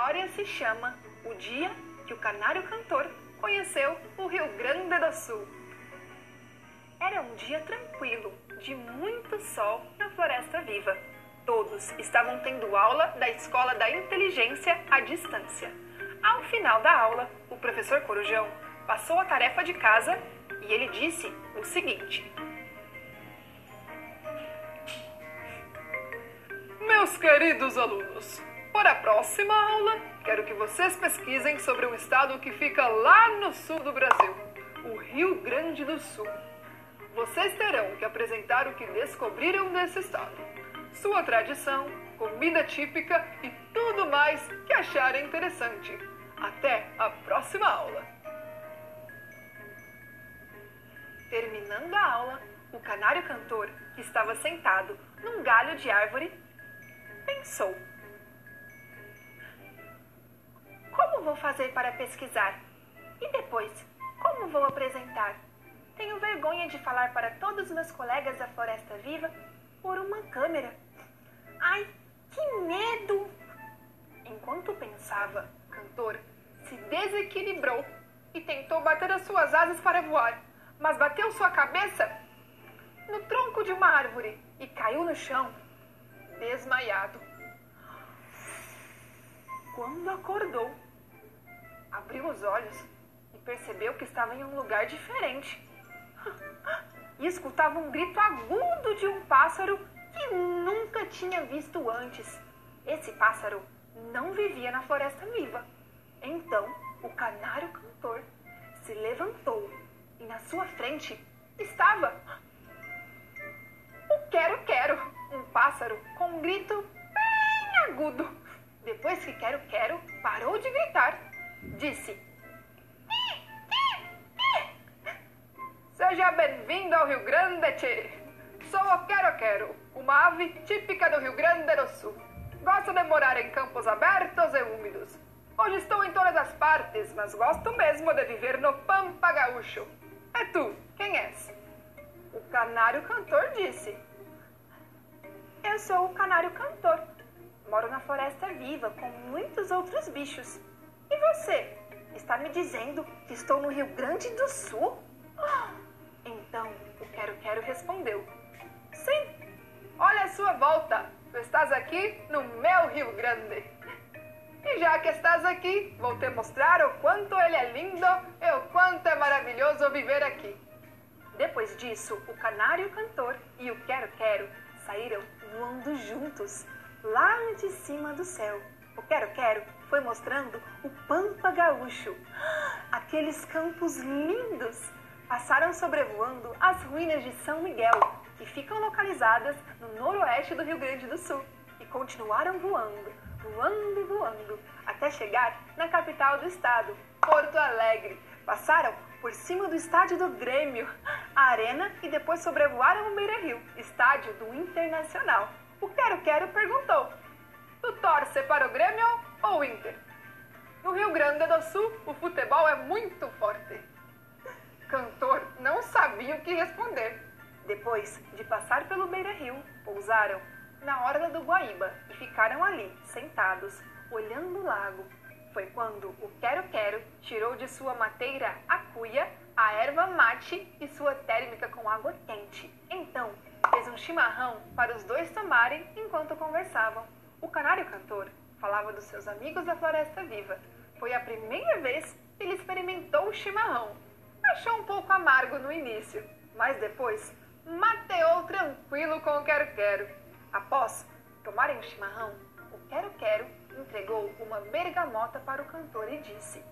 história se chama O Dia que o Canário Cantor conheceu o Rio Grande do Sul. Era um dia tranquilo, de muito sol na Floresta Viva. Todos estavam tendo aula da Escola da Inteligência à distância. Ao final da aula, o professor Corujão passou a tarefa de casa e ele disse o seguinte: Meus queridos alunos, para a próxima aula, quero que vocês pesquisem sobre um estado que fica lá no sul do Brasil, o Rio Grande do Sul. Vocês terão que apresentar o que descobriram desse estado, sua tradição, comida típica e tudo mais que acharem interessante. Até a próxima aula! Terminando a aula, o canário cantor, que estava sentado num galho de árvore, pensou. Como vou fazer para pesquisar? E depois, como vou apresentar? Tenho vergonha de falar para todos meus colegas da Floresta Viva por uma câmera. Ai, que medo! Enquanto pensava, Cantor se desequilibrou e tentou bater as suas asas para voar, mas bateu sua cabeça no tronco de uma árvore e caiu no chão, desmaiado. Quando acordou, abriu os olhos e percebeu que estava em um lugar diferente. E escutava um grito agudo de um pássaro que nunca tinha visto antes. Esse pássaro não vivia na floresta viva. Então, o canário cantor se levantou e na sua frente estava o quero-quero, um pássaro com um grito bem agudo. Depois que quero-quero parou de gritar, disse: Seja bem-vindo ao Rio Grande, tchê. Sou o quero-quero, uma ave típica do Rio Grande do Sul. Gosto de morar em campos abertos e úmidos. Hoje estou em todas as partes, mas gosto mesmo de viver no Pampa Gaúcho. É tu, quem és? O canário cantor disse: Eu sou o canário cantor. Moro na floresta viva com muitos outros bichos. E você? Está me dizendo que estou no Rio Grande do Sul? Então o Quero Quero respondeu: Sim, olha a sua volta. Tu estás aqui no meu Rio Grande. E já que estás aqui, vou te mostrar o quanto ele é lindo e o quanto é maravilhoso viver aqui. Depois disso, o canário cantor e o Quero Quero saíram voando juntos, lá de cima do céu. O Quero Quero foi mostrando o Pampa Gaúcho, aqueles campos lindos. Passaram sobrevoando as ruínas de São Miguel, que ficam localizadas no noroeste do Rio Grande do Sul, e continuaram voando voando e voando, até chegar na capital do estado, Porto Alegre. Passaram por cima do estádio do Grêmio, a Arena e depois sobrevoaram o Beira Rio, estádio do Internacional. O Quero Quero perguntou: Tu torce para o Grêmio ou Inter? No Rio Grande do Sul, o futebol é muito forte. Cantor não sabia o que responder. Depois de passar pelo Beira Rio, pousaram na orla do Guaíba e ficaram ali, sentados, olhando o lago. Foi quando o quero-quero tirou de sua mateira a cuia, a erva mate e sua térmica com água quente. Então, fez um chimarrão para os dois tomarem enquanto conversavam. O canário cantor falava dos seus amigos da Floresta Viva. Foi a primeira vez que ele experimentou o chimarrão. Achou um pouco amargo no início, mas depois mateou tranquilo com o quero-quero. Após tomarem o chimarrão, o quero-quero entregou uma bergamota para o cantor e disse: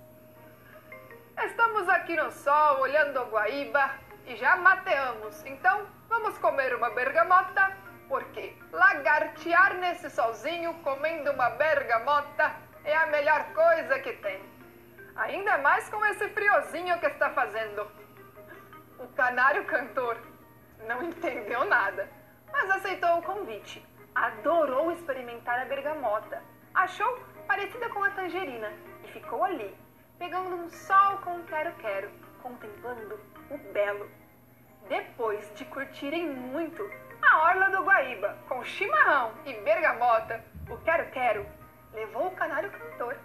Estamos aqui no sol, olhando a Guaíba e já mateamos, então vamos comer uma bergamota, porque lagartear nesse solzinho comendo uma bergamota é a melhor coisa que tem. Ainda mais com esse friozinho que está fazendo. O canário cantor não entendeu nada mas aceitou o convite. Adorou experimentar a bergamota. Achou parecida com a tangerina e ficou ali, pegando um sol com o quero-quero, contemplando o belo. Depois de curtirem muito a orla do Guaíba com chimarrão e bergamota, o quero-quero levou o canário cantor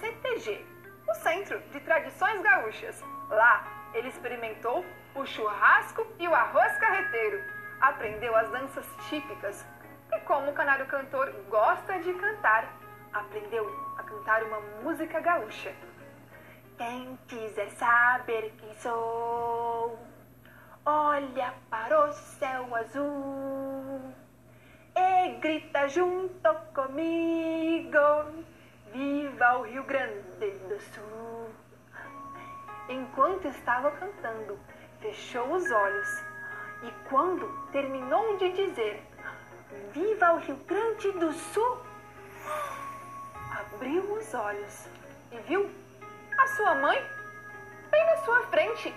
CTG, o Centro de Tradições Gaúchas. Lá, ele experimentou o churrasco e o arroz carreteiro, aprendeu as danças típicas e, como o canário cantor gosta de cantar, aprendeu a cantar uma música gaúcha. Quem quiser saber quem sou, olha para o céu azul e grita junto comigo: Viva o Rio Grande do Sul! Enquanto estava cantando, fechou os olhos e, quando terminou de dizer: Viva o Rio Grande do Sul! abriu os olhos e viu a sua mãe bem na sua frente,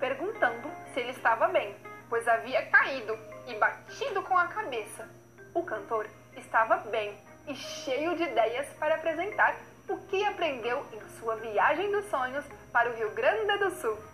perguntando se ele estava bem, pois havia caído e batido com a cabeça. O cantor estava bem e cheio de ideias para apresentar o que aprendeu em sua viagem dos sonhos para o Rio Grande do Sul.